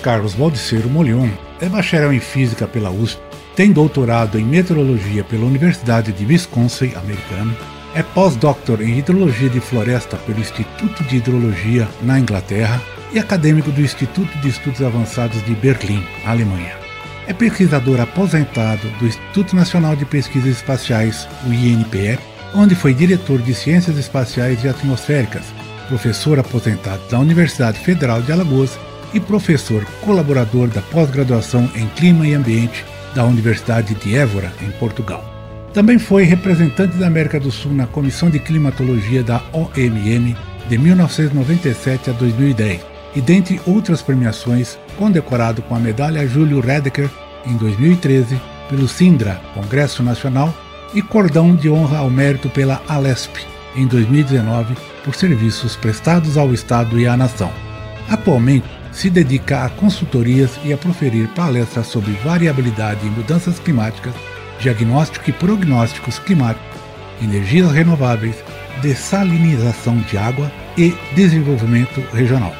Carlos Valdiceiro Molion é bacharel em Física pela USP, tem doutorado em Meteorologia pela Universidade de Wisconsin, americano, é pós-doutor em Hidrologia de Floresta pelo Instituto de Hidrologia na Inglaterra e acadêmico do Instituto de Estudos Avançados de Berlim, Alemanha. É pesquisador aposentado do Instituto Nacional de Pesquisas Espaciais, o INPE, onde foi diretor de Ciências Espaciais e Atmosféricas, professor aposentado da Universidade Federal de Alagoas e professor colaborador da pós-graduação em Clima e Ambiente da Universidade de Évora, em Portugal. Também foi representante da América do Sul na Comissão de Climatologia da OMM de 1997 a 2010 e, dentre outras premiações, condecorado com a medalha Júlio Redeker em 2013 pelo Sindra, Congresso Nacional, e cordão de honra ao mérito pela Alesp em 2019 por serviços prestados ao Estado e à nação. Atualmente, se dedica a consultorias e a proferir palestras sobre variabilidade e mudanças climáticas, diagnóstico e prognósticos climáticos, energias renováveis, dessalinização de água e desenvolvimento regional.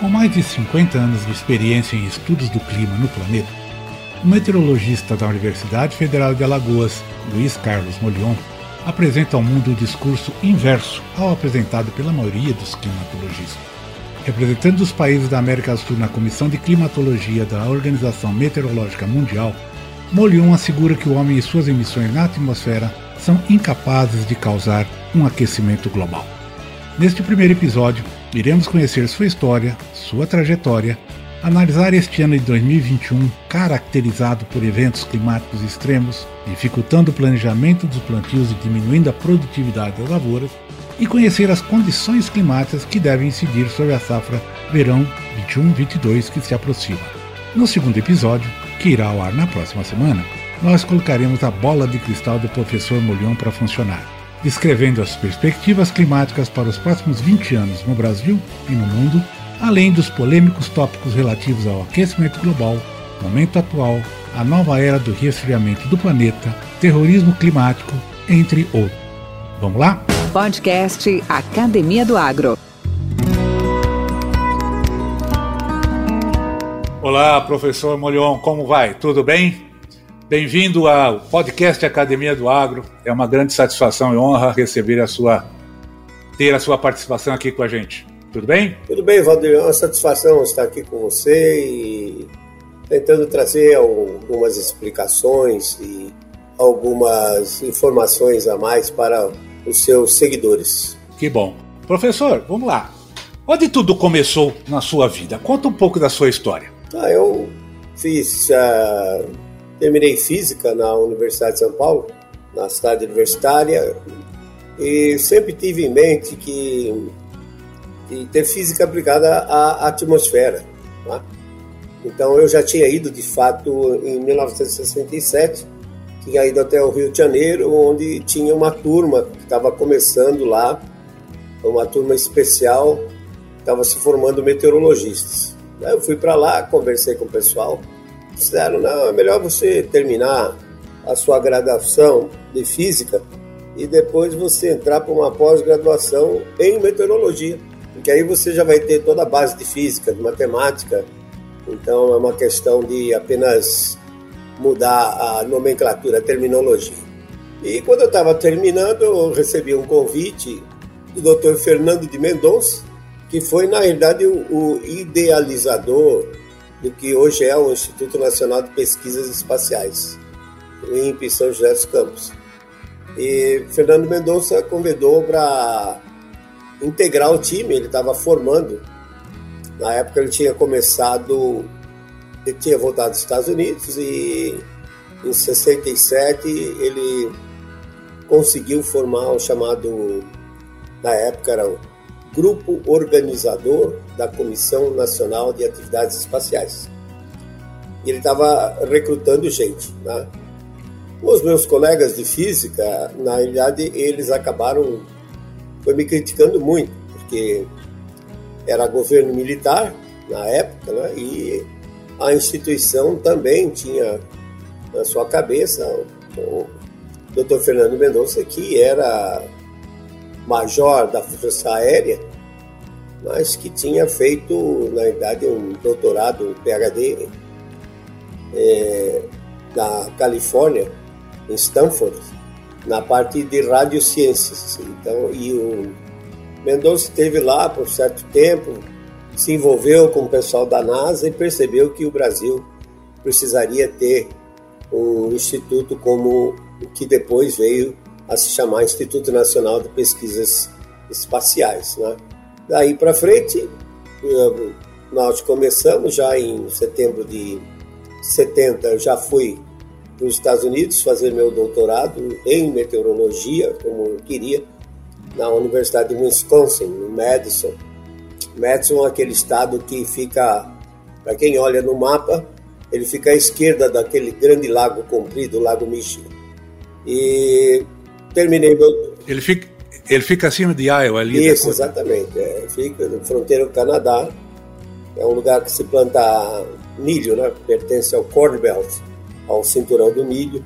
Com mais de 50 anos de experiência em estudos do clima no planeta, o meteorologista da Universidade Federal de Alagoas, Luiz Carlos Molion, apresenta ao mundo o discurso inverso ao apresentado pela maioria dos climatologistas representante dos países da América do Sul na Comissão de Climatologia da Organização Meteorológica Mundial, Molion assegura que o homem e suas emissões na atmosfera são incapazes de causar um aquecimento global. Neste primeiro episódio, iremos conhecer sua história, sua trajetória, analisar este ano de 2021 caracterizado por eventos climáticos extremos, dificultando o planejamento dos plantios e diminuindo a produtividade das lavouras, e conhecer as condições climáticas que devem incidir sobre a safra verão 21-22 que se aproxima. No segundo episódio, que irá ao ar na próxima semana, nós colocaremos a bola de cristal do professor Molion para funcionar, descrevendo as perspectivas climáticas para os próximos 20 anos no Brasil e no mundo, além dos polêmicos tópicos relativos ao aquecimento global, momento atual, a nova era do resfriamento do planeta, terrorismo climático, entre outros. Vamos lá? Podcast Academia do Agro. Olá, professor Molion, como vai? Tudo bem? Bem-vindo ao podcast Academia do Agro. É uma grande satisfação e honra receber a sua ter a sua participação aqui com a gente. Tudo bem? Tudo bem, Valdir. É uma satisfação estar aqui com você e tentando trazer algumas explicações e algumas informações a mais para os seus seguidores. Que bom. Professor, vamos lá. Onde tudo começou na sua vida? Conta um pouco da sua história. Ah, eu fiz, uh, terminei física na Universidade de São Paulo, na cidade universitária, e sempre tive em mente que, que ter física aplicada à atmosfera. Tá? Então eu já tinha ido de fato em 1967 tinha ido até o Rio de Janeiro, onde tinha uma turma que estava começando lá, uma turma especial, estava se formando meteorologistas. Aí eu fui para lá, conversei com o pessoal, disseram, não, é melhor você terminar a sua graduação de física e depois você entrar para uma pós-graduação em meteorologia, porque aí você já vai ter toda a base de física, de matemática, então é uma questão de apenas mudar a nomenclatura, a terminologia. E quando eu estava terminando, eu recebi um convite do Dr. Fernando de Mendonça, que foi, na realidade, o, o idealizador do que hoje é o Instituto Nacional de Pesquisas Espaciais, o INPE São José dos Campos. E Fernando Mendonça convidou para integrar o time, ele estava formando. Na época ele tinha começado, ele tinha voltado dos Estados Unidos e em 67 ele conseguiu formar o chamado, na época era o Grupo Organizador da Comissão Nacional de Atividades Espaciais. E ele estava recrutando gente. Né? Os meus colegas de física, na realidade, eles acabaram foi me criticando muito, porque era governo militar na época, né? e a instituição também tinha na sua cabeça o Dr. Fernando Mendonça, que era major da Força Aérea, mas que tinha feito, na verdade, um doutorado, um PhD, é, na Califórnia, em Stanford, na parte de radiociências. Então, e o Mendonça esteve lá por certo tempo, se envolveu com o pessoal da NASA e percebeu que o Brasil precisaria ter um instituto como o que depois veio a se chamar Instituto Nacional de Pesquisas Espaciais. Né? Daí para frente, eh, nós começamos já em setembro de 70, eu já fui para os Estados Unidos fazer meu doutorado em meteorologia, como eu queria, na Universidade de Wisconsin, no Madison. Madison é aquele estado que fica, para quem olha no mapa, ele fica à esquerda daquele grande lago comprido, o Lago Michigan. E terminei meu... Ele fica, ele fica acima de Iowa ali? Isso, exatamente. É, fica na fronteira do Canadá. É um lugar que se planta milho, né? Pertence ao Corn Belt ao cinturão do milho.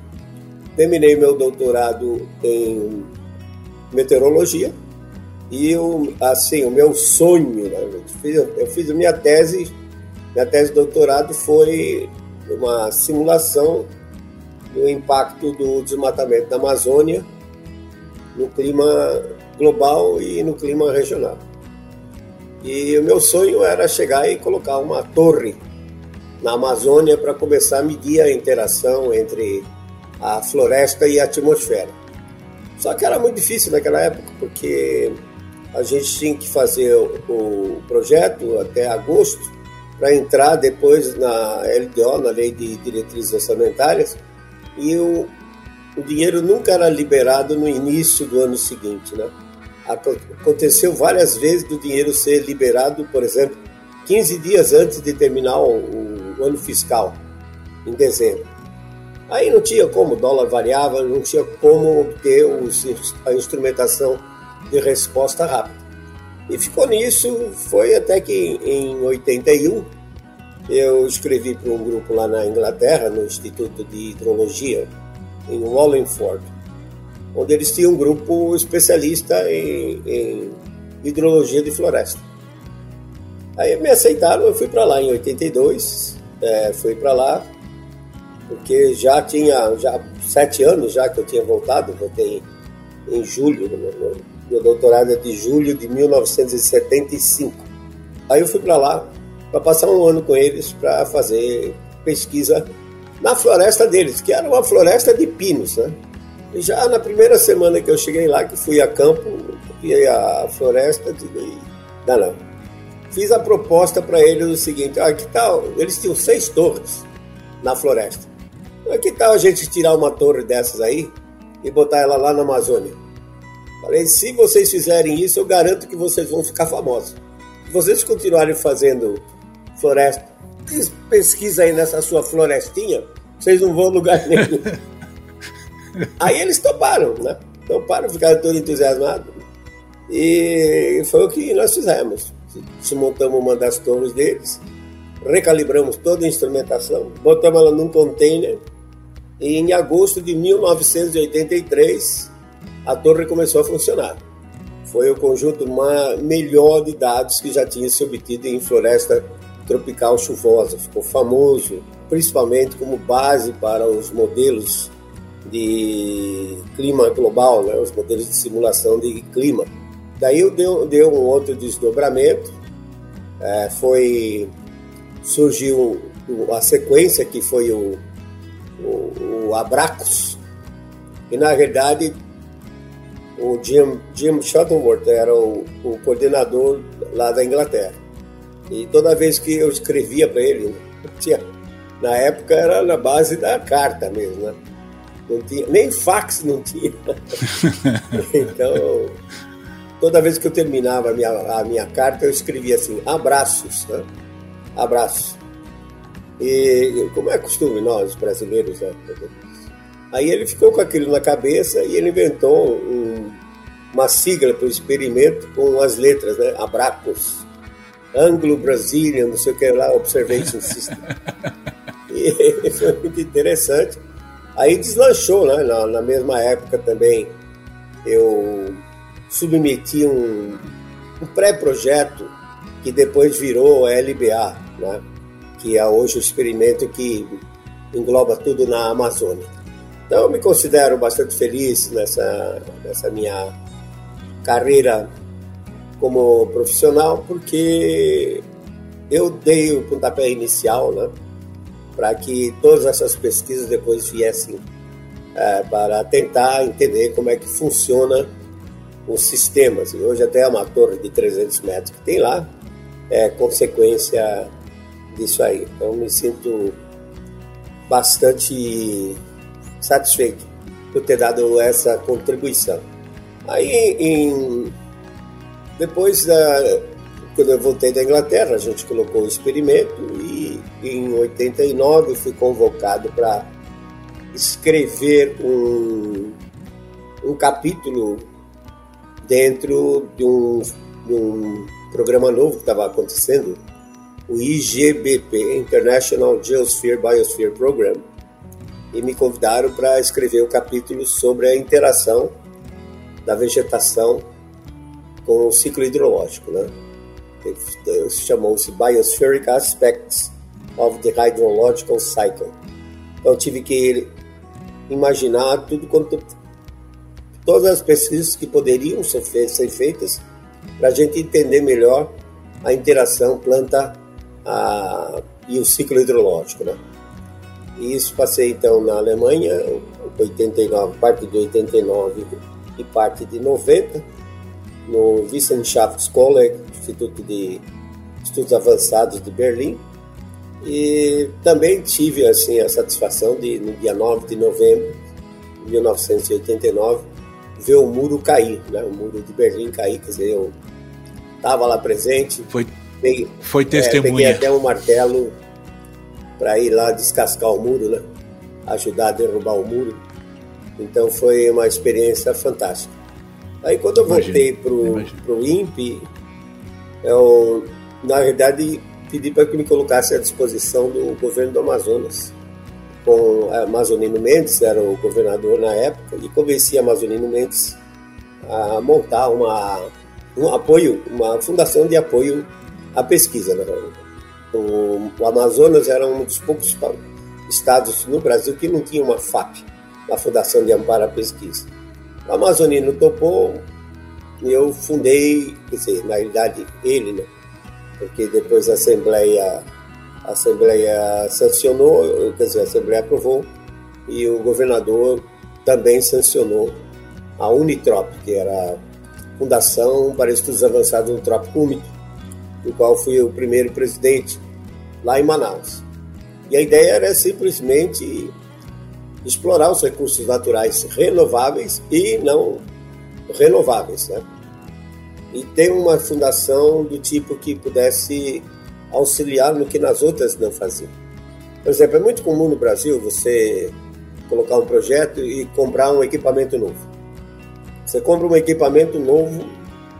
Terminei meu doutorado em meteorologia e o, assim, o meu sonho, né? eu, fiz, eu fiz a minha tese, minha tese de doutorado foi uma simulação do impacto do desmatamento da Amazônia no clima global e no clima regional. E o meu sonho era chegar e colocar uma torre na Amazônia para começar a medir a interação entre a floresta e a atmosfera. Só que era muito difícil naquela época, porque a gente tinha que fazer o projeto até agosto para entrar depois na LDO, na Lei de Diretrizes Orçamentárias, e o, o dinheiro nunca era liberado no início do ano seguinte. Né? Aconteceu várias vezes do dinheiro ser liberado, por exemplo, 15 dias antes de terminar o, o ano fiscal, em dezembro. Aí não tinha como, o dólar variava, não tinha como obter os, a instrumentação de resposta rápida. E ficou nisso, foi até que em 81 eu escrevi para um grupo lá na Inglaterra, no Instituto de Hidrologia, em Wallingford, onde eles tinham um grupo especialista em, em hidrologia de floresta. Aí me aceitaram, eu fui para lá em 82, é, fui para lá, porque já tinha já sete anos já que eu tinha voltado, voltei em, julho, meu, doutorado é de julho de 1975. Aí eu fui para lá para passar um ano com eles para fazer pesquisa na floresta deles, que era uma floresta de pinos, né? E já na primeira semana que eu cheguei lá, que fui a campo, vi a floresta, de... não, não, fiz a proposta para eles o seguinte: ah, que tal? Eles tinham seis torres na floresta. Ah, que tal a gente tirar uma torre dessas aí e botar ela lá na Amazônia? Falei: se vocês fizerem isso, eu garanto que vocês vão ficar famosos. Se vocês continuarem fazendo floresta, pesquisa aí nessa sua florestinha, vocês não vão lugar nenhum. aí eles toparam, né? Toparam, ficaram todos entusiasmados. E foi o que nós fizemos desmontamos uma das torres deles, recalibramos toda a instrumentação, botamos ela num container e em agosto de 1983 a torre começou a funcionar. Foi o conjunto melhor de dados que já tinha se obtido em floresta tropical chuvosa. Ficou famoso, principalmente como base para os modelos de clima global, né, os modelos de simulação de clima. Daí deu, deu um outro desdobramento, é, foi surgiu a sequência que foi o, o, o Abracus, e na verdade o Jim, Jim Shuttleworth era o, o coordenador lá da Inglaterra. E toda vez que eu escrevia para ele, tinha, na época era na base da carta mesmo, né? Não tinha, nem fax não tinha. então, toda vez que eu terminava a minha, a minha carta, eu escrevia assim, abraços, né? Abraços. E como é costume nós, brasileiros, né? Aí ele ficou com aquilo na cabeça e ele inventou um, uma sigla para o experimento com as letras, né? Abracos, Anglo-Brazilian, não sei o que lá, Observation System. e foi muito interessante. Aí deslanchou, né? Na, na mesma época também eu submeti um, um pré-projeto que depois virou a LBA, né? que é hoje o experimento que engloba tudo na Amazônia. Então, eu me considero bastante feliz nessa, nessa minha carreira como profissional, porque eu dei o pontapé inicial, né, para que todas essas pesquisas depois viessem é, para tentar entender como é que funciona os sistemas. E hoje até uma torre de 300 metros que tem lá é consequência disso aí. Então, me sinto bastante satisfeito por ter dado essa contribuição. Aí, em, depois da, quando eu voltei da Inglaterra, a gente colocou o experimento e em 89 fui convocado para escrever um, um capítulo dentro de um, de um programa novo que estava acontecendo, o IGBP, International Geosphere Biosphere Program, e me convidaram para escrever um capítulo sobre a interação da vegetação com o ciclo hidrológico, né? Chamou-se Biospheric Aspects of the Hydrological Cycle. Então tive que imaginar tudo quanto todas as pesquisas que poderiam ser feitas para a gente entender melhor a interação planta a, e o ciclo hidrológico, né? E isso passei então na Alemanha, 89, parte de 89 e parte de 90, no Wissenschaftskolleg, Instituto de Estudos Avançados de Berlim. E também tive assim a satisfação de no dia 9 de novembro de 1989 ver o muro cair, né? O muro de Berlim cair, quer dizer, eu estava lá presente. Foi peguei, foi testemunha. É, peguei até um martelo para ir lá descascar o muro, né? Ajudar a derrubar o muro. Então foi uma experiência fantástica. Aí quando eu voltei para o INPE, eu, na verdade, pedi para que me colocasse à disposição do governo do Amazonas. Com Amazonino Mendes, era o governador na época, e convenci Amazonino Mendes a montar uma, um apoio, uma fundação de apoio à pesquisa. Né? O, o Amazonas era um dos poucos estados no Brasil que não tinha uma FAP, uma Fundação de Amparo à Pesquisa. O Amazonino topou e eu fundei, quer dizer, na realidade ele, né? porque depois a Assembleia, a Assembleia sancionou, quer dizer, a Assembleia aprovou e o governador também sancionou a Unitrop, que era a Fundação para Estudos Avançados no Trópico Úmido, do qual fui o primeiro presidente lá em Manaus. E a ideia era simplesmente explorar os recursos naturais renováveis e não renováveis, né? E ter uma fundação do tipo que pudesse auxiliar no que nas outras não faziam. Por exemplo, é muito comum no Brasil você colocar um projeto e comprar um equipamento novo. Você compra um equipamento novo,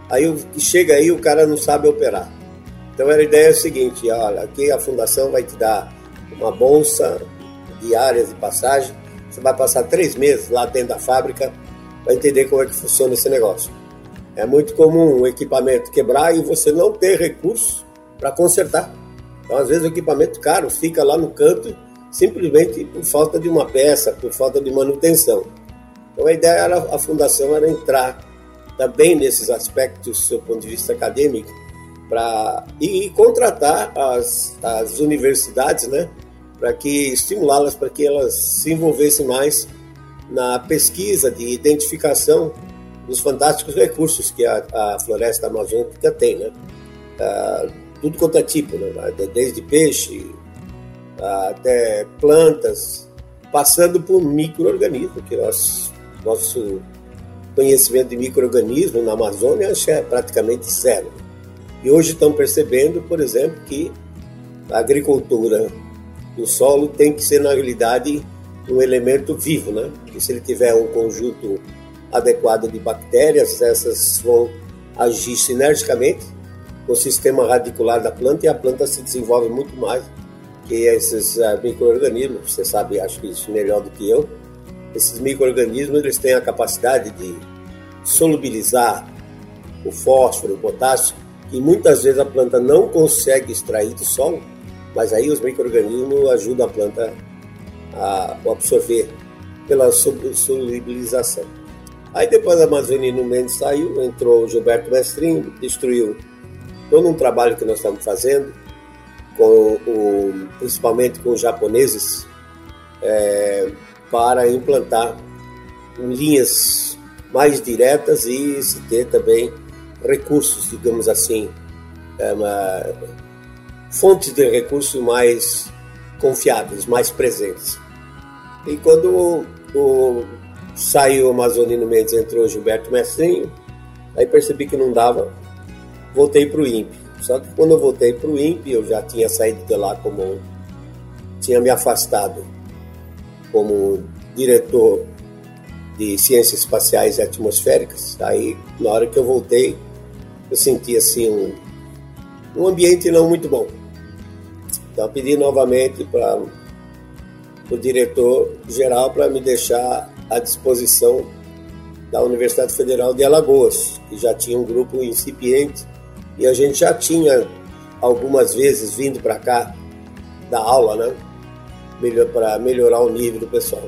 aí chega aí o cara não sabe operar. Então a ideia é a seguinte, olha, aqui a fundação vai te dar uma bolsa diária de passagem, você vai passar três meses lá dentro da fábrica para entender como é que funciona esse negócio. É muito comum o equipamento quebrar e você não ter recursos para consertar. Então, às vezes, o equipamento caro fica lá no canto simplesmente por falta de uma peça, por falta de manutenção. Então a ideia era, a fundação era entrar também nesses aspectos do seu ponto de vista acadêmico para e contratar as, as universidades, né, para que estimulá-las para que elas se envolvessem mais na pesquisa de identificação dos fantásticos recursos que a, a floresta amazônica tem, né? Ah, tudo quanto é tipo, né? desde peixe até plantas, passando por micro-organismos, que nós, nosso conhecimento de micro-organismos na Amazônia é praticamente zero. E hoje estão percebendo, por exemplo, que a agricultura do solo tem que ser, na realidade, um elemento vivo, né? E se ele tiver um conjunto adequado de bactérias, essas vão agir sinergicamente com o sistema radicular da planta e a planta se desenvolve muito mais que esses uh, micro-organismos. Você sabe, acho que isso melhor do que eu. Esses micro-organismos eles têm a capacidade de solubilizar o fósforo, o potássio e muitas vezes a planta não consegue extrair do solo, mas aí os micro-organismos ajudam a planta a absorver pela solubilização. Aí depois a Amazonino Mendes saiu, entrou o Gilberto Mestrinho, destruiu todo um trabalho que nós estamos fazendo, com o, principalmente com os japoneses, é, para implantar linhas mais diretas e se ter também recursos, digamos assim, é fontes de recursos mais confiáveis, mais presentes. E quando o, o saiu o Amazonino Mendes, entrou o Gilberto Mestrinho, aí percebi que não dava, voltei para o INPE. Só que quando eu voltei para o INPE, eu já tinha saído de lá como. tinha me afastado como diretor de Ciências Espaciais e Atmosféricas. Aí, na hora que eu voltei, eu senti assim um, um ambiente não muito bom. Então pedi novamente para o diretor geral para me deixar à disposição da Universidade Federal de Alagoas, que já tinha um grupo incipiente e a gente já tinha algumas vezes vindo para cá dar aula, né? Melhor, para melhorar o nível do pessoal.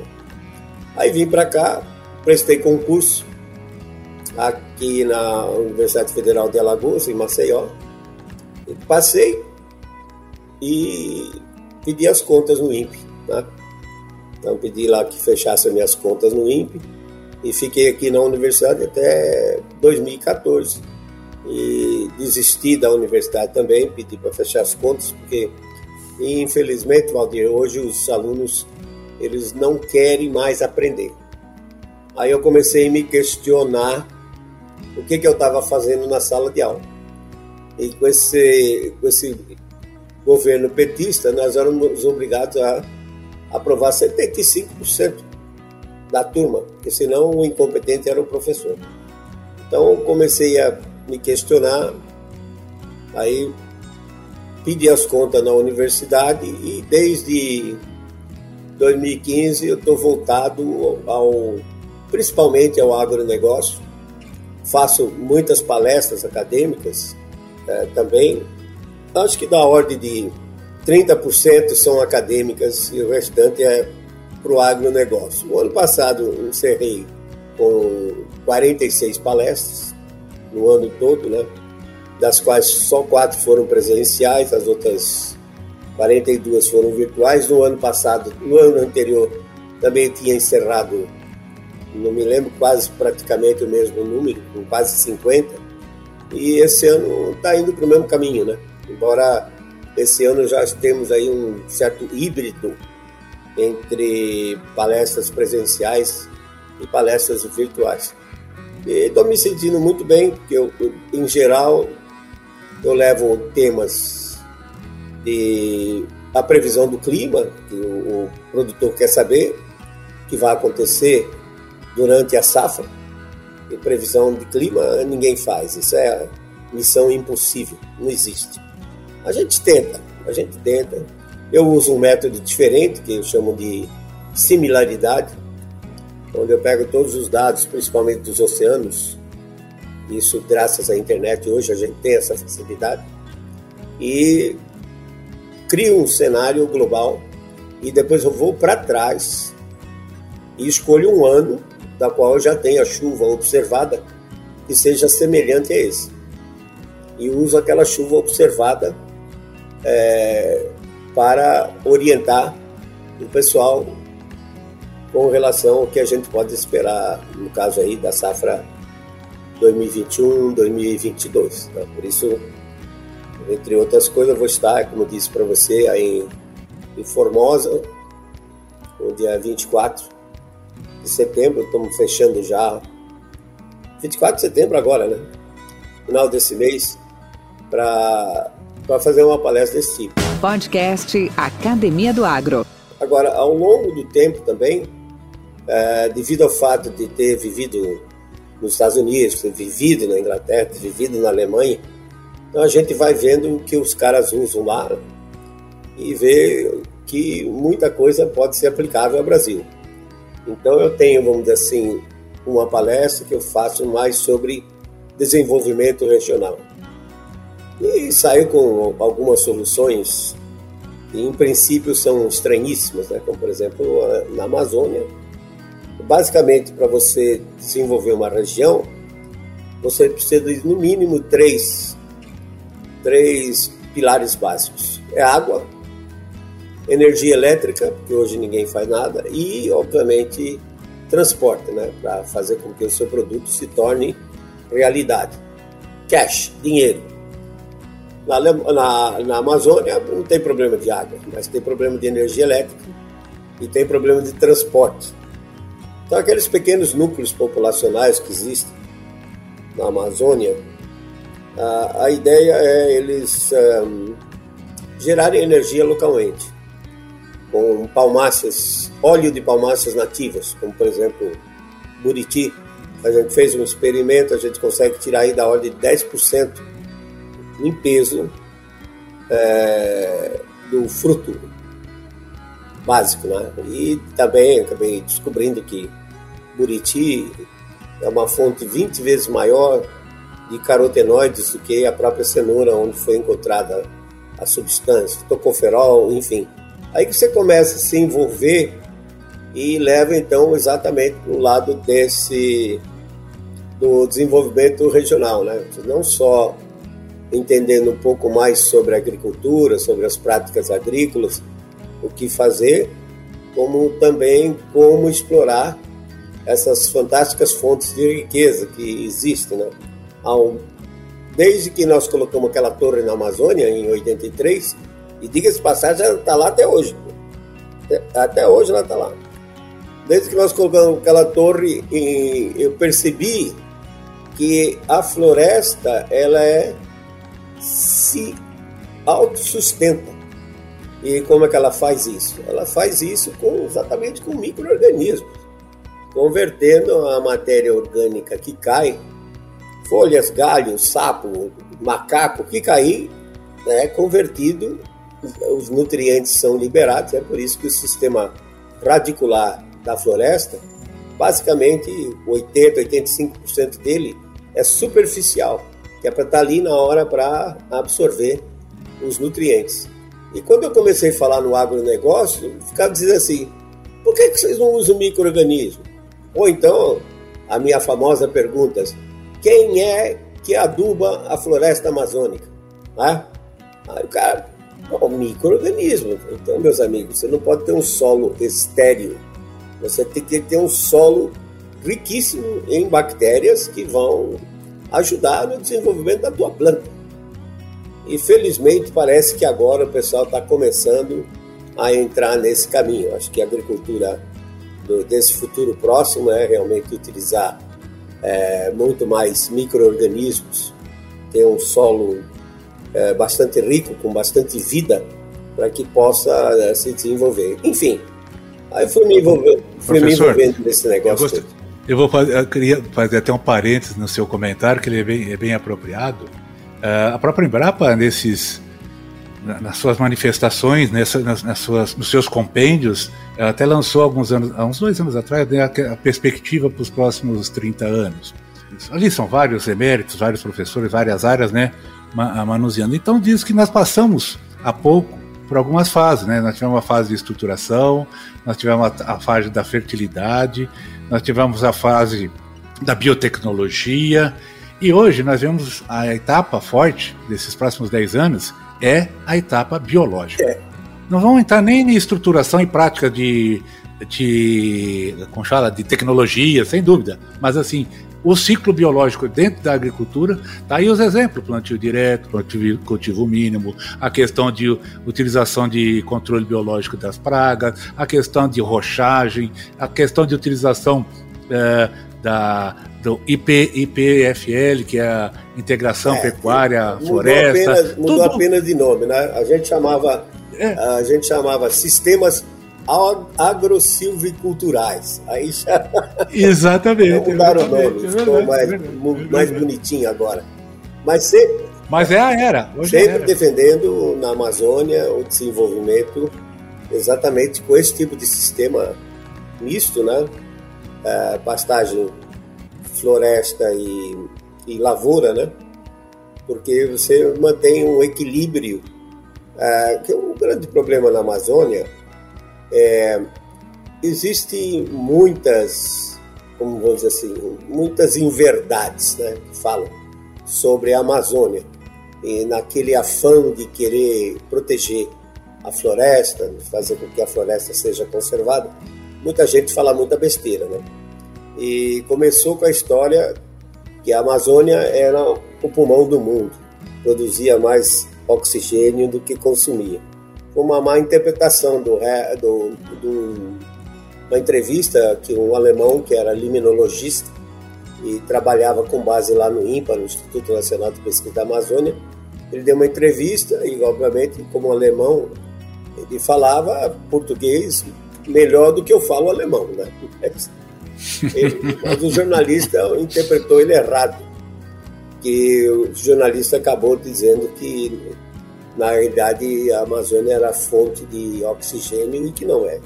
Aí vim para cá, prestei concurso aqui na Universidade Federal de Alagoas, em Maceió. E passei e pedi as contas no INPE. Né? Então pedi lá que fechasse as minhas contas no INPE e fiquei aqui na universidade até 2014. E desisti da universidade também, pedi para fechar as contas, porque infelizmente, Valdir, hoje os alunos eles não querem mais aprender. Aí eu comecei a me questionar o que, que eu estava fazendo na sala de aula. E com esse, com esse governo petista, nós éramos obrigados a aprovar 75% da turma, porque senão o incompetente era o professor. Então comecei a me questionar, aí pedi as contas na universidade e desde 2015 eu estou voltado ao principalmente ao agronegócio faço muitas palestras acadêmicas é, também. Acho que da ordem de 30% são acadêmicas e o restante é para o agronegócio. O ano passado encerrei com 46 palestras no ano todo, né? das quais só quatro foram presenciais, as outras 42 foram virtuais. No ano passado, no ano anterior, também tinha encerrado não me lembro, quase praticamente o mesmo número, com quase 50. E esse ano está indo para o mesmo caminho, né? Embora esse ano já temos aí um certo híbrido entre palestras presenciais e palestras virtuais. E estou me sentindo muito bem, porque eu, em geral eu levo temas de a previsão do clima, que o, o produtor quer saber que vai acontecer durante a safra. E previsão de clima ninguém faz. Isso é missão impossível, não existe. A gente tenta, a gente tenta. Eu uso um método diferente que eu chamo de similaridade, onde eu pego todos os dados, principalmente dos oceanos. Isso graças à internet hoje a gente tem essa facilidade e crio um cenário global e depois eu vou para trás e escolho um ano da qual já tenha chuva observada que seja semelhante a esse. E uso aquela chuva observada é, para orientar o pessoal com relação ao que a gente pode esperar, no caso aí da safra 2021-2022. Tá? Por isso, entre outras coisas, vou estar, como disse para você, aí em Formosa, no dia 24 de setembro, estamos fechando já 24 de setembro agora, né? Final desse mês, para fazer uma palestra desse tipo. Podcast Academia do Agro. Agora, ao longo do tempo também, é, devido ao fato de ter vivido nos Estados Unidos, ter vivido na Inglaterra, ter vivido na Alemanha, então a gente vai vendo o que os caras usam lá e vê que muita coisa pode ser aplicável ao Brasil. Então eu tenho, vamos dizer assim, uma palestra que eu faço mais sobre desenvolvimento regional. E saio com algumas soluções que, em princípio, são estranhíssimas, né? como, por exemplo, na Amazônia. Basicamente, para você desenvolver uma região, você precisa de, no mínimo, três, três pilares básicos. É água, energia elétrica, porque hoje ninguém faz nada, e, obviamente, transporte, né, para fazer com que o seu produto se torne realidade. Cash, dinheiro. Na, na, na Amazônia não tem problema de água, mas tem problema de energia elétrica e tem problema de transporte. Então, aqueles pequenos núcleos populacionais que existem na Amazônia, a, a ideia é eles um, gerarem energia localmente com palmáceas, óleo de palmáceas nativas, como por exemplo Buriti. A gente fez um experimento, a gente consegue tirar aí da ordem de 10% em peso é, do fruto básico, né? E também acabei descobrindo que Buriti é uma fonte 20 vezes maior de carotenoides do que a própria cenoura onde foi encontrada a substância, tocoferol, enfim. Aí você começa a se envolver e leva então exatamente para o lado desse do desenvolvimento regional, né? Não só entendendo um pouco mais sobre a agricultura, sobre as práticas agrícolas, o que fazer, como também como explorar essas fantásticas fontes de riqueza que existem, né? Desde que nós colocamos aquela torre na Amazônia em 83, e diga-se passagem, ela está lá até hoje. Até hoje ela está lá. Desde que nós colocamos aquela torre, eu percebi que a floresta ela é se autossustenta. E como é que ela faz isso? Ela faz isso com, exatamente com micro-organismos, convertendo a matéria orgânica que cai, folhas, galhos, sapo, macaco que cair, é convertido os nutrientes são liberados, é por isso que o sistema radicular da floresta, basicamente 80, 85% dele é superficial, que é para estar tá ali na hora para absorver os nutrientes. E quando eu comecei a falar no agronegócio, ficava dizendo assim: por que, que vocês não usam micro-organismo? Ou então, a minha famosa pergunta: quem é que aduba a floresta amazônica? Ah? O cara, Bom, microorganismo. Então, meus amigos, você não pode ter um solo estéril. Você tem que ter um solo riquíssimo em bactérias que vão ajudar no desenvolvimento da tua planta. E felizmente parece que agora o pessoal está começando a entrar nesse caminho. Acho que a agricultura do, desse futuro próximo é realmente utilizar é, muito mais micro-organismos, ter um solo é, bastante rico, com bastante vida, para que possa é, se desenvolver. Enfim, aí fui me envolvendo, fui me envolvendo nesse negócio. Eu, eu vou fazer, eu queria fazer até um parênteses no seu comentário, que ele é bem, é bem apropriado. Uh, a própria Embrapa, nesses, nas suas manifestações, nessa, nas, nas, suas, nos seus compêndios, ela até lançou alguns anos, há uns dois anos atrás, né, a perspectiva para os próximos 30 anos. Ali são vários eméritos, vários professores, várias áreas, né? Manuseando. Então diz que nós passamos há pouco por algumas fases, né? Nós tivemos a fase de estruturação, nós tivemos a, fase da fertilidade, nós tivemos a fase da biotecnologia e hoje nós vemos a etapa forte desses próximos 10 anos é a etapa biológica. É. Não vamos entrar nem em estruturação e prática de, de, como fala, de tecnologia, sem dúvida, mas assim, o ciclo biológico dentro da agricultura, tá aí os exemplos, plantio direto, plantio cultivo mínimo, a questão de utilização de controle biológico das pragas, a questão de rochagem, a questão de utilização é, da, do IP, IPFL, que é a Integração é, Pecuária mudou Floresta. Apenas, mudou tudo... apenas de nome, né? A gente chamava, é. a gente chamava sistemas agrosilviculturais. Aí já. Exatamente. mudaram o nome, ficou mais, mais bonitinho agora. Mas sempre. Mas é a era. É sempre era. defendendo na Amazônia o desenvolvimento exatamente com esse tipo de sistema misto, né? É, pastagem, floresta e, e lavoura, né? Porque você mantém um equilíbrio, é, que é um grande problema na Amazônia é, Existem muitas, como vamos dizer assim, muitas inverdades né, que falam sobre a Amazônia e naquele afã de querer proteger a floresta, fazer com que a floresta seja conservada, muita gente fala muita besteira, né? E começou com a história que a Amazônia era o pulmão do mundo, produzia mais oxigênio do que consumia uma má interpretação do, do, do, uma entrevista que um alemão que era liminologista e trabalhava com base lá no INPA, no Instituto Nacional de Pesquisa da Amazônia, ele deu uma entrevista e, obviamente, como alemão, ele falava português melhor do que eu falo alemão, né? Ele, mas o jornalista interpretou ele errado, que o jornalista acabou dizendo que na realidade a Amazônia era fonte de oxigênio e que não é.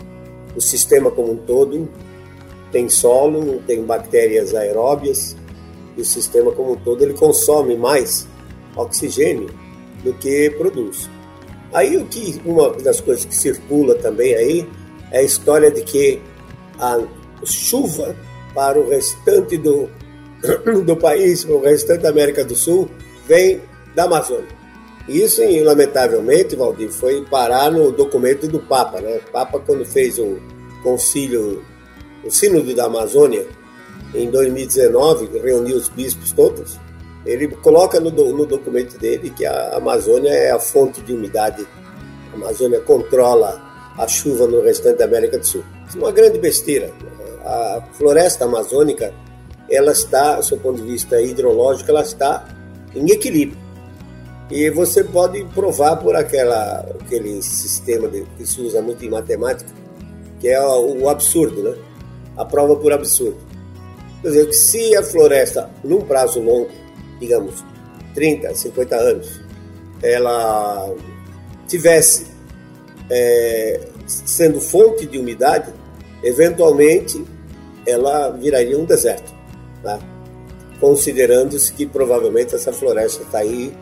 O sistema como um todo tem solo, tem bactérias aeróbias e o sistema como um todo ele consome mais oxigênio do que produz. Aí o que uma das coisas que circula também aí é a história de que a chuva para o restante do, do país, para o restante da América do Sul, vem da Amazônia. Isso, lamentavelmente, Valdir, foi parar no documento do Papa. Né? O Papa, quando fez o concílio, o Sínodo da Amazônia, em 2019, reuniu os bispos todos, ele coloca no, no documento dele que a Amazônia é a fonte de umidade. A Amazônia controla a chuva no restante da América do Sul. Isso é uma grande besteira. A floresta amazônica, ela está, do seu ponto de vista hidrológico, ela está em equilíbrio. E você pode provar por aquela, aquele sistema de, que se usa muito em matemática, que é o, o absurdo, né? A prova por absurdo. Quer dizer, que se a floresta, num prazo longo, digamos 30, 50 anos, ela tivesse é, sendo fonte de umidade, eventualmente ela viraria um deserto, tá? considerando-se que provavelmente essa floresta está aí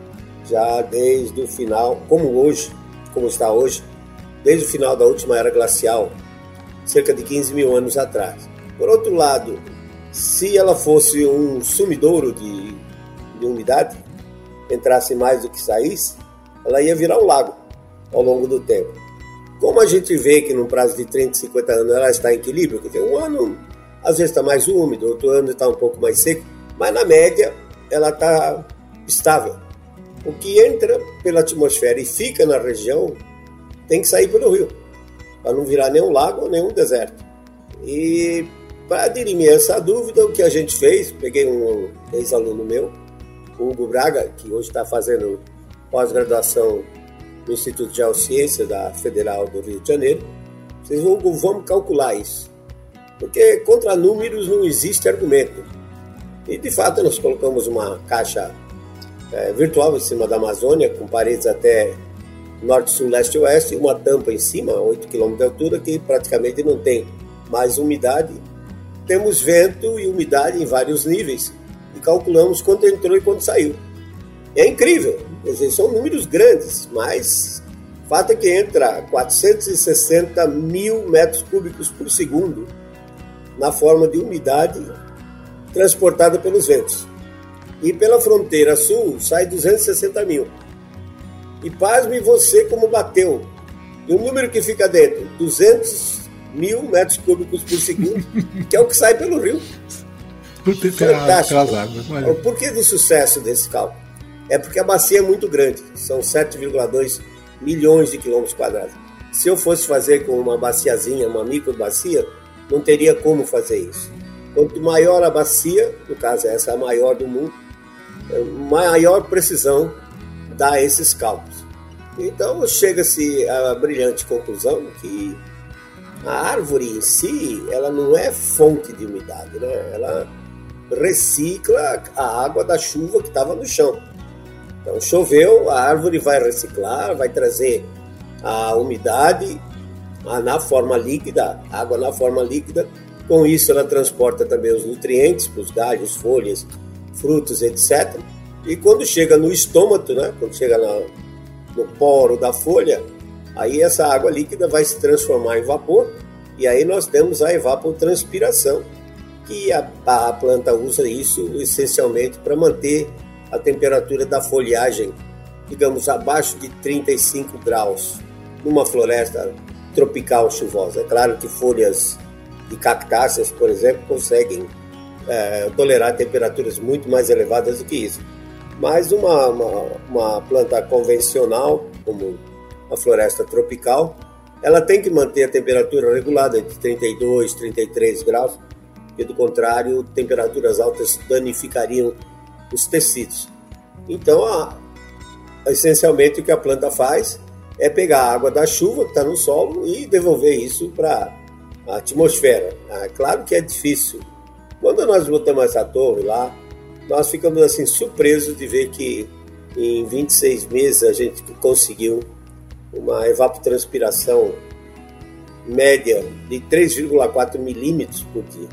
já desde o final, como hoje, como está hoje, desde o final da última era glacial, cerca de 15 mil anos atrás. Por outro lado, se ela fosse um sumidouro de, de umidade, entrasse mais do que saísse, ela ia virar um lago ao longo do tempo. Como a gente vê que no prazo de 30, 50 anos ela está em equilíbrio, dizer, um ano às vezes está mais úmido, outro ano está um pouco mais seco, mas na média ela está estável. O que entra pela atmosfera e fica na região tem que sair pelo rio, para não virar nem um lago nem um deserto. E para dirimir essa dúvida, o que a gente fez, peguei um ex-aluno meu, Hugo Braga, que hoje está fazendo pós-graduação no Instituto de Geociência da Federal do Rio de Janeiro. Vocês vão, vamos calcular isso. Porque contra números não existe argumento. E de fato nós colocamos uma caixa é, virtual em cima da Amazônia, com paredes até norte, sul, leste e oeste, uma tampa em cima, 8 km de altura, que praticamente não tem mais umidade. Temos vento e umidade em vários níveis e calculamos quanto entrou e quanto saiu. É incrível, dizer, são números grandes, mas Fato é que entra 460 mil metros cúbicos por segundo na forma de umidade transportada pelos ventos. E pela fronteira sul sai 260 mil. E pasme você como bateu. E o número que fica dentro, 200 mil metros cúbicos por segundo, que é o que sai pelo rio. Fantástico. O porquê do sucesso desse cálculo? É porque a bacia é muito grande, são 7,2 milhões de quilômetros quadrados. Se eu fosse fazer com uma baciazinha, uma micro bacia, não teria como fazer isso. Quanto maior a bacia, no caso essa é a maior do mundo, maior precisão dá esses cálculos. Então chega-se à brilhante conclusão que a árvore em si, ela não é fonte de umidade, né? Ela recicla a água da chuva que estava no chão. Então choveu, a árvore vai reciclar, vai trazer a umidade na forma líquida, água na forma líquida. Com isso ela transporta também os nutrientes para os galhos, folhas, frutos, etc. E quando chega no estômago, né, quando chega na, no poro da folha, aí essa água líquida vai se transformar em vapor e aí nós temos a evapotranspiração, que a, a planta usa isso essencialmente para manter a temperatura da folhagem, digamos, abaixo de 35 graus, numa floresta tropical chuvosa. É claro que folhas de cactáceas, por exemplo, conseguem é, tolerar temperaturas muito mais elevadas do que isso. Mas uma, uma, uma planta convencional, como a floresta tropical, ela tem que manter a temperatura regulada entre 32 e 33 graus, porque do contrário, temperaturas altas danificariam os tecidos. Então, a, essencialmente, o que a planta faz é pegar a água da chuva que está no solo e devolver isso para a atmosfera. Ah, claro que é difícil. Quando nós botamos essa torre lá, nós ficamos assim surpresos de ver que em 26 meses a gente conseguiu uma evapotranspiração média de 3,4 milímetros por dia.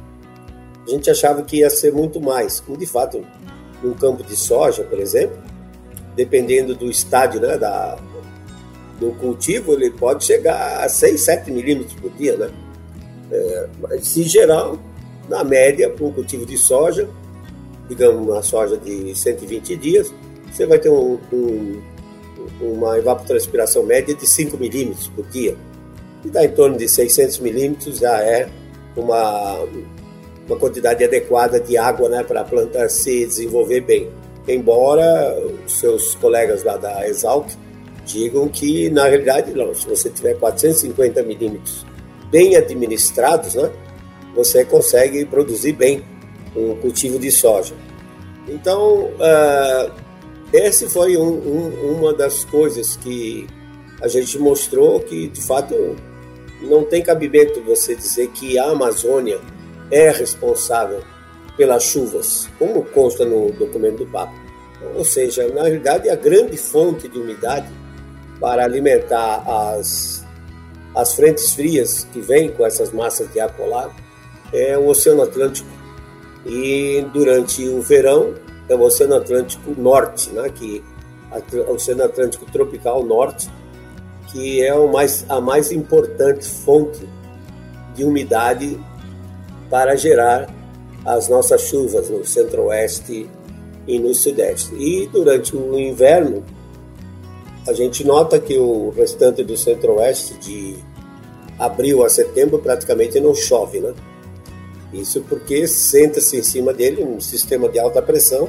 A gente achava que ia ser muito mais, como de fato num campo de soja, por exemplo, dependendo do estádio né, da, do cultivo, ele pode chegar a 6, 7 milímetros por dia. Né? É, mas, em geral, na média, para um cultivo de soja, digamos uma soja de 120 dias, você vai ter um, um, uma evapotranspiração média de 5 milímetros por dia. E dá em torno de 600 milímetros já é uma, uma quantidade adequada de água né, para a planta se desenvolver bem. Embora os seus colegas lá da Exalc digam que, na realidade, não, se você tiver 450 milímetros bem administrados, né, você consegue produzir bem um cultivo de soja. Então, uh, esse foi um, um, uma das coisas que a gente mostrou que, de fato, não tem cabimento você dizer que a Amazônia é responsável pelas chuvas, como consta no documento do Papa. Ou seja, na realidade, a grande fonte de umidade para alimentar as, as frentes frias que vêm com essas massas de ar polar é o Oceano Atlântico. E durante o verão, é o Oceano Atlântico Norte, né, que o Oceano Atlântico Tropical Norte, que é o mais, a mais importante fonte de umidade para gerar as nossas chuvas no centro-oeste e no sudeste. E durante o inverno, a gente nota que o restante do centro-oeste, de abril a setembro, praticamente não chove, né? Isso porque senta-se em cima dele um sistema de alta pressão,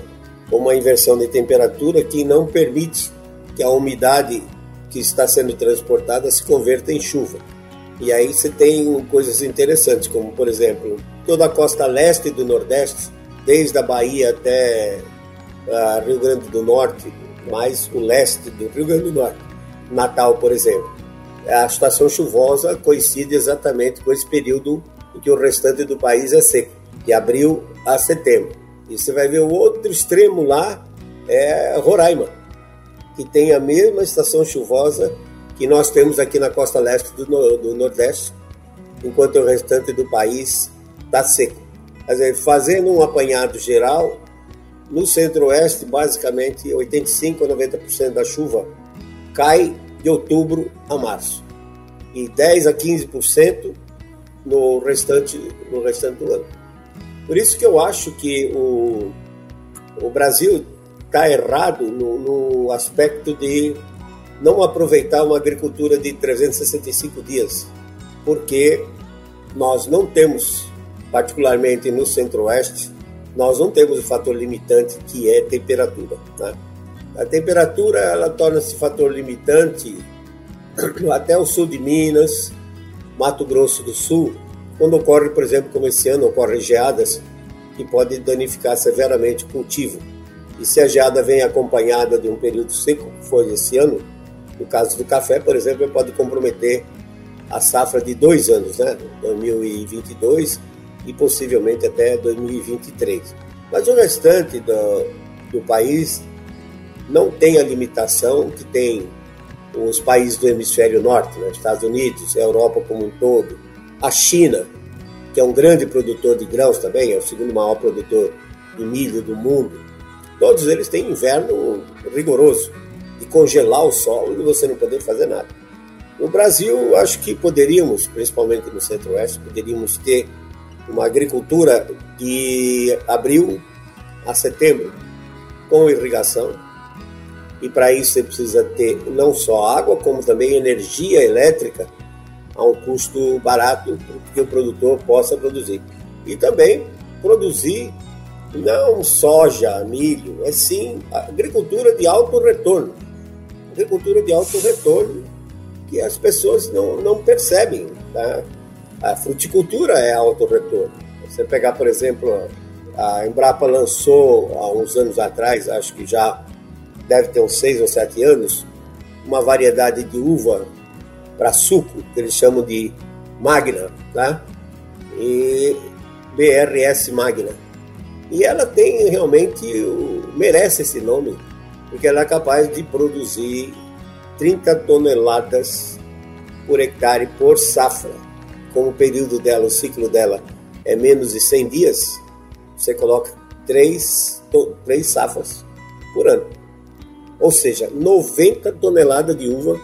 uma inversão de temperatura que não permite que a umidade que está sendo transportada se converta em chuva. E aí você tem coisas interessantes, como por exemplo, toda a costa leste do Nordeste, desde a Bahia até ah, Rio Grande do Norte, mais o leste do Rio Grande do Norte, Natal, por exemplo. A estação chuvosa coincide exatamente com esse período em que o restante do país é seco, de abril a setembro. E você vai ver o outro extremo lá, é Roraima, que tem a mesma estação chuvosa que nós temos aqui na costa leste do, do Nordeste, enquanto o restante do país está seco. Quer dizer, fazendo um apanhado geral, no centro-oeste, basicamente, 85 a 90% da chuva cai de outubro a março e 10 a 15% no restante, no restante do ano. Por isso que eu acho que o, o Brasil está errado no, no aspecto de não aproveitar uma agricultura de 365 dias, porque nós não temos, particularmente no centro-oeste, nós não temos o fator limitante que é temperatura. Né? A temperatura ela torna-se fator limitante até o sul de Minas, Mato Grosso do Sul, quando ocorre, por exemplo, como esse ano, ocorrem geadas que podem danificar severamente o cultivo. E se a geada vem acompanhada de um período seco, que foi esse ano, no caso do café, por exemplo, pode comprometer a safra de dois anos, né? 2022 e possivelmente até 2023. Mas o restante do, do país não tem a limitação que tem os países do hemisfério norte, né? Estados Unidos, Europa como um todo, a China, que é um grande produtor de grãos também, é o segundo maior produtor de milho do mundo. Todos eles têm inverno rigoroso, de congelar o solo e você não poder fazer nada. No Brasil, acho que poderíamos, principalmente no centro-oeste, poderíamos ter uma agricultura de abril a setembro, com irrigação. E para isso você precisa ter não só água, como também energia elétrica a um custo barato que o produtor possa produzir. E também produzir não soja, milho, é sim agricultura de alto retorno. Agricultura de alto retorno que as pessoas não, não percebem. Tá? A fruticultura é alto retorno. Você pegar, por exemplo, a Embrapa lançou há uns anos atrás, acho que já deve ter uns seis ou sete anos, uma variedade de uva para suco, que eles chamam de Magna, tá? E BRS Magna. E ela tem realmente, merece esse nome, porque ela é capaz de produzir 30 toneladas por hectare por safra. Como o período dela, o ciclo dela é menos de 100 dias, você coloca três, três safras por ano. Ou seja, 90 toneladas de uva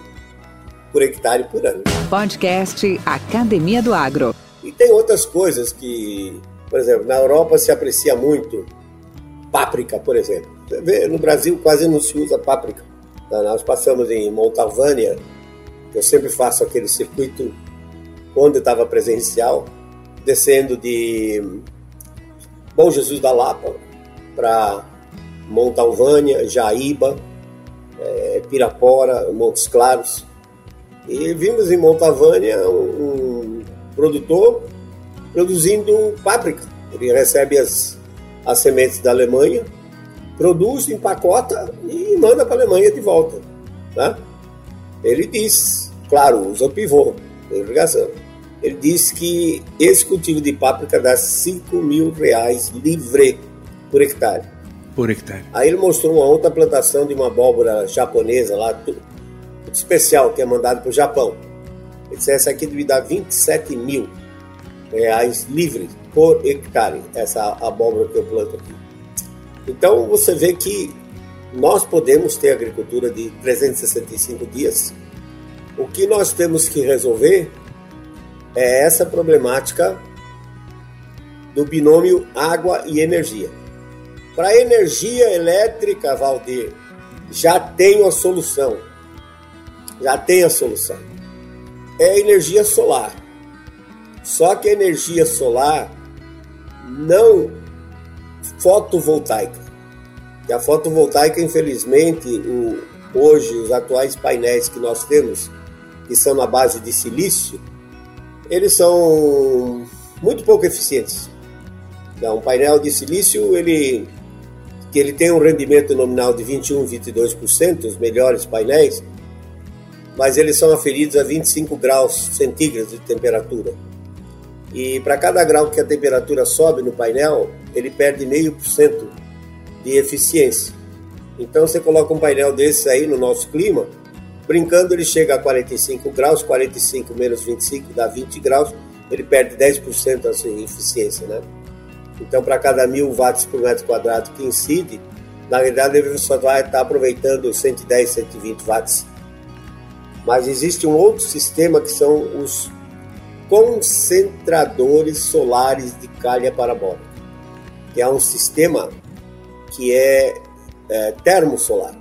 por hectare por ano. Podcast Academia do Agro. E tem outras coisas que, por exemplo, na Europa se aprecia muito páprica, por exemplo. No Brasil quase não se usa páprica. Tá, nós passamos em Montalvânia, eu sempre faço aquele circuito quando estava presencial, descendo de Bom Jesus da Lapa para Montalvânia, Jaíba, é, Pirapora, Montes Claros. E vimos em Montavânia um, um produtor produzindo páprica. Ele recebe as, as sementes da Alemanha, produz, empacota e manda para a Alemanha de volta. Tá? Ele diz, claro, usa o pivô, irrigação. Ele diz que esse cultivo de páprica dá 5 mil reais livre por hectare. Por hectare. Aí ele mostrou uma outra plantação de uma abóbora japonesa lá, especial que é mandado para o Japão. Ele disse, essa aqui deve dar 27 mil reais livres por hectare, essa abóbora que eu planto aqui. Então você vê que nós podemos ter agricultura de 365 dias. O que nós temos que resolver é essa problemática do binômio água e energia. Para energia elétrica, Valdir, já tem a solução já tem a solução. É a energia solar. Só que a energia solar não fotovoltaica. E a fotovoltaica, infelizmente, o, hoje os atuais painéis que nós temos, que são na base de silício, eles são muito pouco eficientes. Então, um painel de silício, ele que ele tem um rendimento nominal de 21, 22%, os melhores painéis, mas eles são aferidos a 25 graus centígrados de temperatura. E para cada grau que a temperatura sobe no painel, ele perde meio por cento de eficiência. Então você coloca um painel desse aí no nosso clima, brincando ele chega a 45 graus, 45 menos 25 dá 20 graus, ele perde 10% da sua eficiência, né? Então para cada mil watts por metro quadrado que incide, na verdade ele só vai estar aproveitando 110, 120 watts Mas existe um outro sistema que são os concentradores solares de calha parabólica, que é um sistema que é, é termosolar.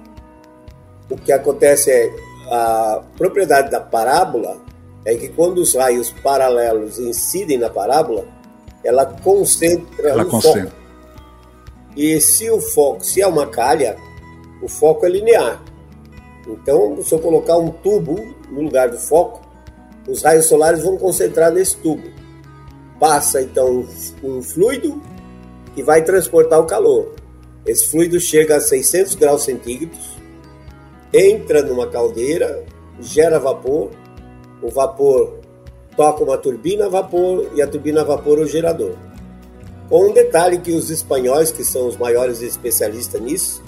O que acontece é a propriedade da parábola é que quando os raios paralelos incidem na parábola, ela concentra ela o concentra. foco. E se o foco, se é uma calha, o foco é linear. Então, se eu colocar um tubo no lugar do foco, os raios solares vão concentrar nesse tubo. Passa então um fluido que vai transportar o calor. Esse fluido chega a 600 graus centígrados, entra numa caldeira, gera vapor, o vapor toca uma turbina a vapor e a turbina a vapor é o gerador. Com um detalhe que os espanhóis, que são os maiores especialistas nisso,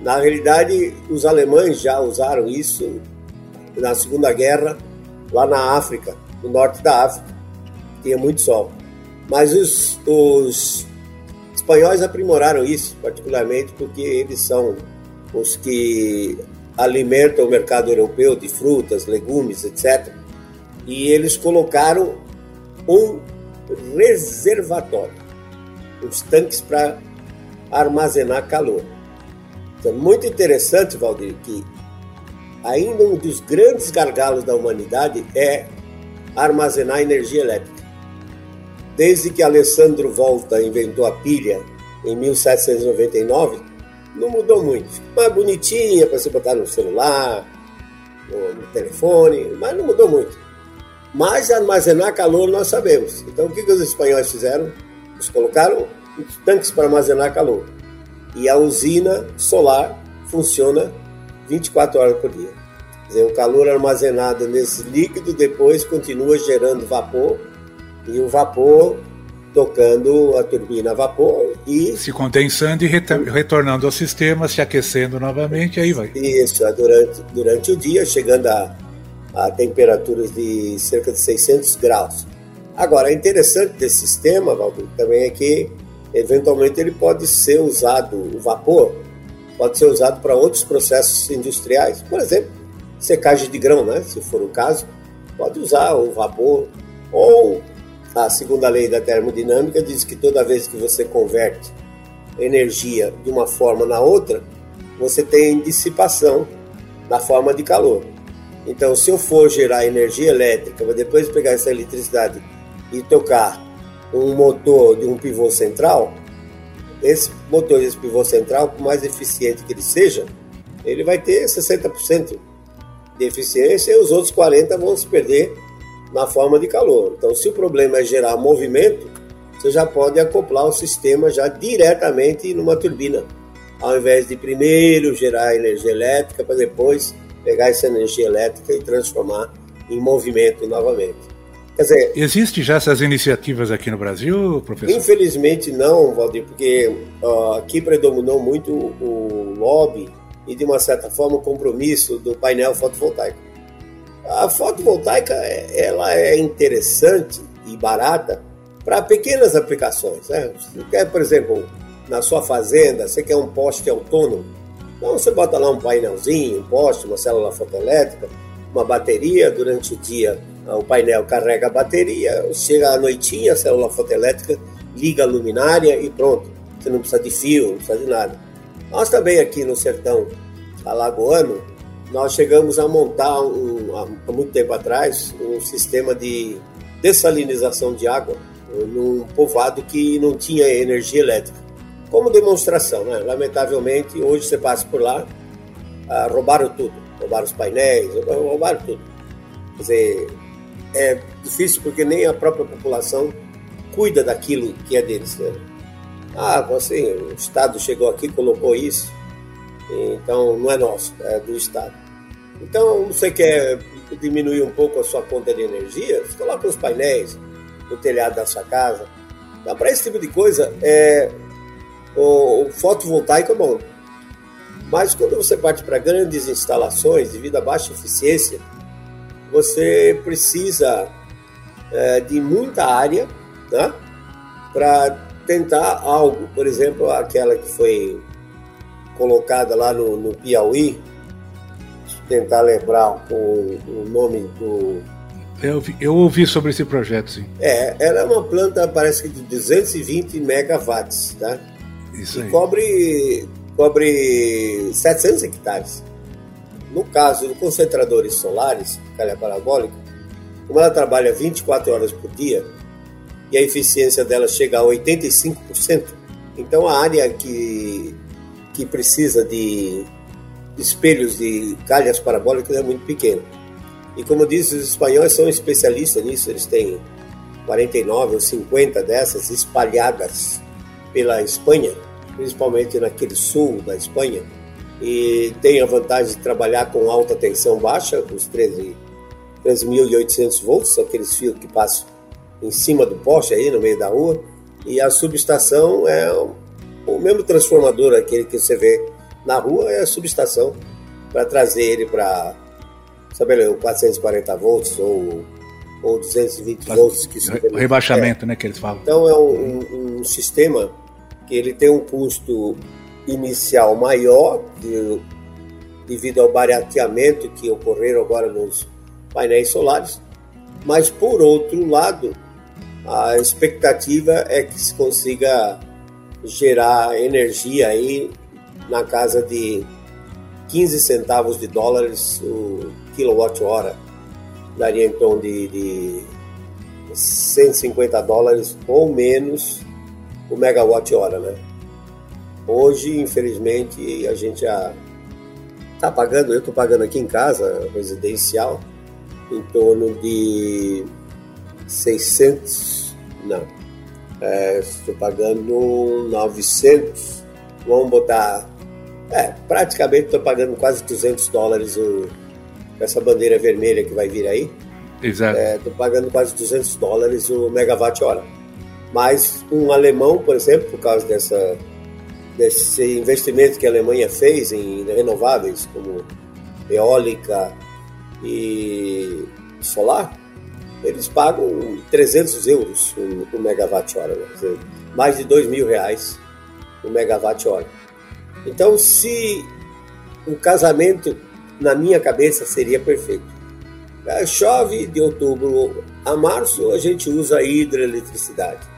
na realidade os alemães já usaram isso na Segunda Guerra, lá na África, no norte da África, tinha muito sol. Mas os, os espanhóis aprimoraram isso, particularmente porque eles são os que alimentam o mercado europeu de frutas, legumes, etc. E eles colocaram um reservatório, uns tanques para armazenar calor. Então, muito interessante, Valdir, que ainda um dos grandes gargalos da humanidade é armazenar energia elétrica. Desde que Alessandro Volta inventou a pilha em 1799, não mudou muito. Mais bonitinha para você botar no celular, no, telefone, mas não mudou muito. Mas armazenar calor nós sabemos. Então o que, que os espanhóis fizeram? Eles colocaram tanques para armazenar calor. E a usina solar funciona 24 horas por dia. Quer dizer, o calor armazenado nesse líquido depois continua gerando vapor e o vapor tocando a turbina a vapor e se condensando e retornando ao sistema, se aquecendo novamente, aí vai. Isso, é durante, durante o dia, chegando a, a temperaturas de cerca de 600 graus. Agora, é interessante desse sistema, Valdir, também é que eventualmente ele pode ser usado, o vapor pode ser usado para outros processos industriais, por exemplo, secagem de grão, né? se for o caso, pode usar o vapor ou a segunda lei da termodinâmica diz que toda vez que você converte energia de uma forma na outra, você tem dissipação na forma de calor. Então, se eu for gerar energia elétrica, para depois pegar essa eletricidade e tocar um motor de um pivô central, esse motor desse pivô central, por mais eficiente que ele seja, ele vai ter 60% de eficiência e os outros 40% vão se perder na forma de calor. Então, se o problema é gerar movimento, você já pode acoplar o sistema já diretamente numa turbina, ao invés de primeiro gerar energia elétrica para depois pegar essa energia elétrica e transformar em movimento novamente. Quer dizer, existe já essas iniciativas aqui no Brasil, professor? Infelizmente não, Valdir, porque aqui predominou muito o lobby e de uma certa forma o compromisso do painel fotovoltaico. A fotovoltaica ela é interessante e barata para pequenas aplicações. Né? Você quer, por exemplo, na sua fazenda, você quer um poste autônomo, então você bota lá um painelzinho, um poste, uma célula fotoelétrica, uma bateria, durante o dia o painel carrega a bateria, chega à noitinha, a célula fotoelétrica liga a luminária e pronto. Você não precisa de fio, não precisa de nada. Nós também aqui no sertão alagoano, nós chegamos a montar um, há muito tempo atrás um sistema de dessalinização de água num povoado que não tinha energia elétrica. Como demonstração, né? Lamentavelmente, hoje você passa por lá, ah, roubaram tudo. Roubaram os painéis, roubaram tudo. Quer dizer, é difícil porque nem a própria população cuida daquilo que é deles. Né? Ah, assim, o Estado chegou aqui colocou isso, então não é nosso, é do Estado. Então, você quer diminuir um pouco a sua conta de energia, coloca os painéis no telhado da sua casa. Então, para esse tipo de coisa, é, o, o fotovoltaico é bom. Mas quando você parte para grandes instalações devido a baixa eficiência, você precisa é, de muita área né, para tentar algo. Por exemplo, aquela que foi colocada lá no, no Piauí, tentar lembrar o, o nome do. Eu, eu ouvi sobre esse projeto, sim. É, ela é uma planta, parece que de 220 megawatts, tá? Isso aí. E cobre, cobre 700 hectares. No caso de concentradores solares, calha parabólica, como ela trabalha 24 horas por dia e a eficiência dela chega a 85%, então a área que, que precisa de espelhos de calhas parabólicas é muito pequena. E como disse, os espanhóis são especialistas nisso, eles têm 49 ou 50 dessas espalhadas pela Espanha, principalmente naquele sul da Espanha, e tem a vantagem de trabalhar com alta tensão baixa, os 13 13.800 volts, aqueles fios que passam em cima do poste aí no meio da rua, e a subestação é o mesmo transformador, aquele que você vê na rua, é a subestação para trazer ele para, sabe, 440 volts ou, ou 220 volts. Que o rebaixamento, é. né, que eles falam. Então é um, um, um, sistema que ele tem um custo inicial maior de, devido ao barateamento que ocorreram agora nos painéis solares, mas por outro lado, a expectativa é que se consiga gerar energia aí na casa de 15 centavos de dólares o quilowatt-hora. Daria então de, de 150 dólares ou menos o megawatt-hora, né? Hoje, infelizmente, a gente já está pagando, eu estou pagando aqui em casa, residencial, em torno de 600, não, é, estou pagando 900, vamos botar, é, praticamente estou pagando quase 200 dólares o, essa bandeira vermelha que vai vir aí. Exato. Estou é, pagando quase 200 dólares o megawatt-hora. Mas um alemão, por exemplo, por causa dessa, desse investimento que a Alemanha fez em renováveis, como eólica, e solar, eles pagam 300 euros o, megawatt-hora, né? mais de 2 mil reais o megawatt-hora. Então, se o casamento, na minha cabeça, seria perfeito. É, chove de outubro a março, a gente usa hidroeletricidade.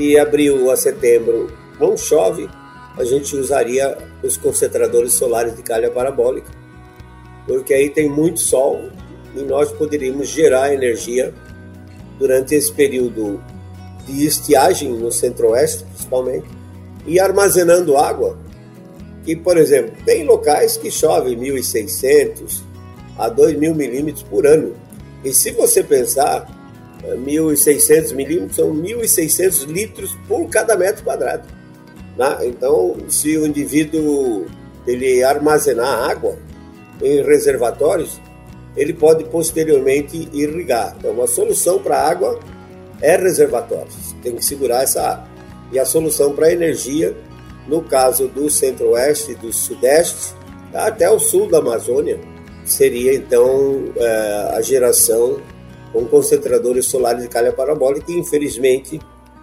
De abril a setembro não chove, a gente usaria os concentradores solares de calha parabólica porque aí tem muito sol e nós poderíamos gerar energia durante esse período de estiagem no centro-oeste, principalmente, e armazenando água. Que, por exemplo, tem locais que chove 1.600 a 2.000 milímetros por ano. E se você pensar, 1.600 milímetros são 1.600 litros por cada metro quadrado. Né? Então, se o indivíduo ele armazenar água, em reservatórios, ele pode posteriormente irrigar. Então, uma solução para água é reservatórios, tem que segurar essa água. E a solução para energia, no caso do centro-oeste, do sudeste, até o sul da Amazônia, seria então é, a geração com concentradores solares de calha parabólica, e infelizmente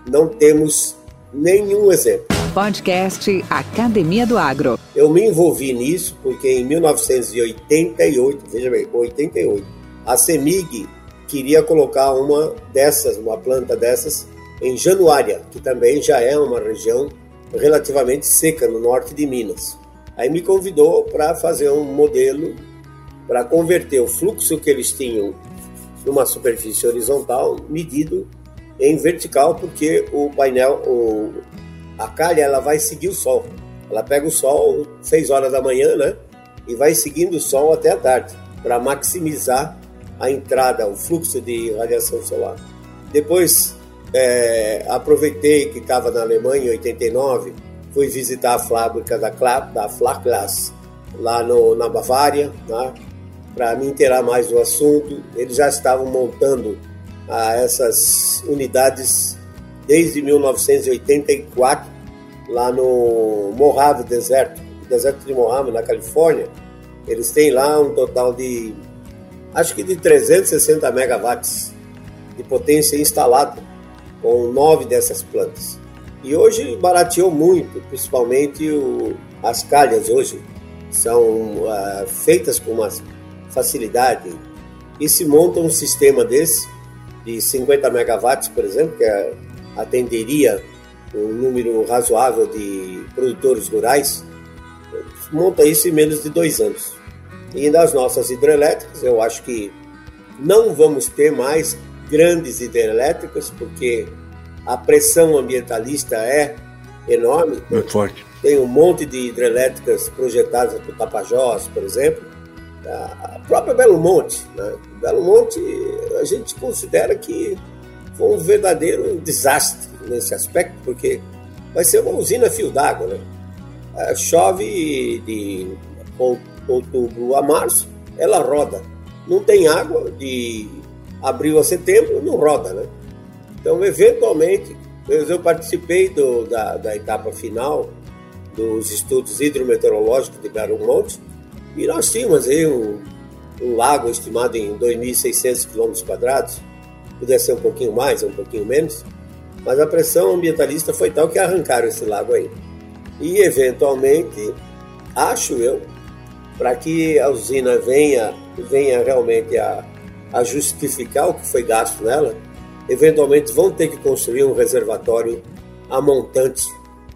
não temos nenhum exemplo. Podcast Academia do Agro. Eu me envolvi nisso porque em 1988, veja bem, 88, a CEMIG queria colocar uma dessas, uma planta dessas, em Januária, que também já é uma região relativamente seca no norte de Minas. Aí me convidou para fazer um modelo para converter o fluxo que eles tinham numa superfície horizontal medido em vertical, porque o painel, o, a calha ela vai seguir o sol. Ela pega o sol 6 horas da manhã, né? E vai seguindo o sol até a tarde, para maximizar a entrada, o fluxo de radiação solar. Depois, é, aproveitei que estava na Alemanha em 89, fui visitar a fábrica da, da Flakglas, lá no, na Bavária, né? Para me inteirar mais do assunto. Eles já estavam montando ah, essas unidades desde 1984, lá no Mojave Deserto, deserto de Mojave, na Califórnia. Eles têm lá um total de, acho que de 360 megawatts de potência instalada, com nove dessas plantas. E hoje barateou muito, principalmente o, as calhas hoje. são uh, feitas com uma facilidade e se monta um sistema desse de 50 megawatts, por exemplo, que é, atenderia um número razoável de produtores rurais, monta isso em menos de dois anos. E nas nossas hidrelétricas, eu acho que não vamos ter mais grandes hidrelétricas, porque a pressão ambientalista é enorme. Muito forte. Tem um monte de hidrelétricas projetadas por Tapajós, por exemplo. A própria Belo Monte. Né? Belo Monte, a gente considera que foi um verdadeiro desastre nesse aspecto, porque vai ser uma usina fio d'água. Né? É, chove de outubro a março, ela roda. Não tem água de abril a setembro, não roda, né? Então, eventualmente, eu participei do, da, da etapa final dos estudos hidrometeorológicos de Belo Monte e nós tínhamos aí um, um lago estimado em 2.600 km podia ser um pouquinho mais, um pouquinho menos, mas a pressão ambientalista foi tal que arrancaram esse lago aí. E, eventualmente, acho eu, para que a usina venha, venha realmente a, a justificar o que foi gasto nela, eventualmente vão ter que construir um reservatório a montante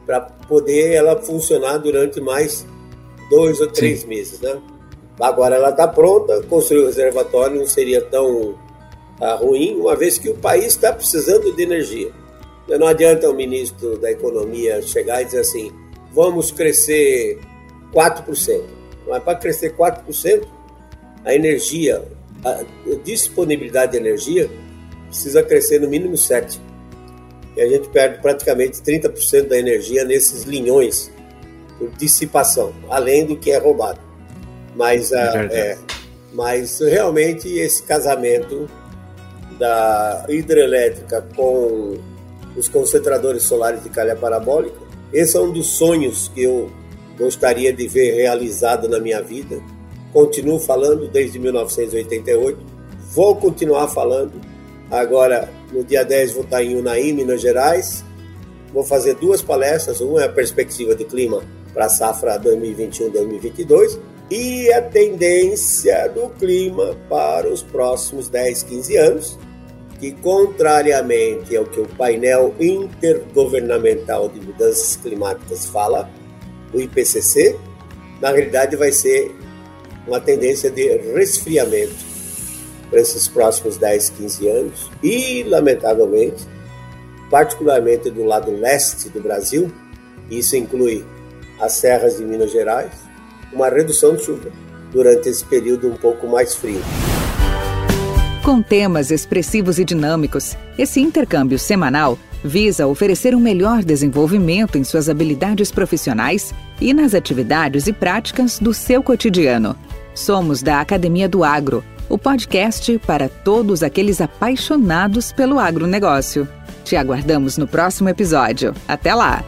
para poder ela funcionar durante mais dois ou três Sim. meses, né? Agora ela está pronta, construir o reservatório não seria tão ah, ruim, uma vez que o país está precisando de energia. Não adianta o ministro da Economia chegar e dizer assim, vamos crescer 4%. Mas para crescer 4%, a energia, a disponibilidade de energia precisa crescer no mínimo 7%. E a gente perde praticamente 30% da energia nesses linhões por dissipação, além do que é roubado. Mas, é é, mas realmente esse casamento da hidrelétrica com os concentradores solares de calha parabólica, esse é um dos sonhos que eu gostaria de ver realizado na minha vida. Continuo falando desde 1988, vou continuar falando. Agora, no dia 10, vou estar em Unaí, Minas Gerais. Vou fazer duas palestras. Uma é a perspectiva de clima para a safra 2021-2022 e a tendência do clima para os próximos 10, 15 anos, que, contrariamente ao que o painel intergovernamental de mudanças climáticas fala, o IPCC, na realidade vai ser uma tendência de resfriamento para esses próximos 10, 15 anos e, lamentavelmente, particularmente do lado leste do Brasil, isso inclui as serras de Minas Gerais, uma redução de chuva durante esse período um pouco mais frio. Com temas expressivos e dinâmicos, esse intercâmbio semanal visa oferecer um melhor desenvolvimento em suas habilidades profissionais e nas atividades e práticas do seu cotidiano. Somos da Academia do Agro, o podcast para todos aqueles apaixonados pelo agronegócio. Te aguardamos no próximo episódio. Até lá!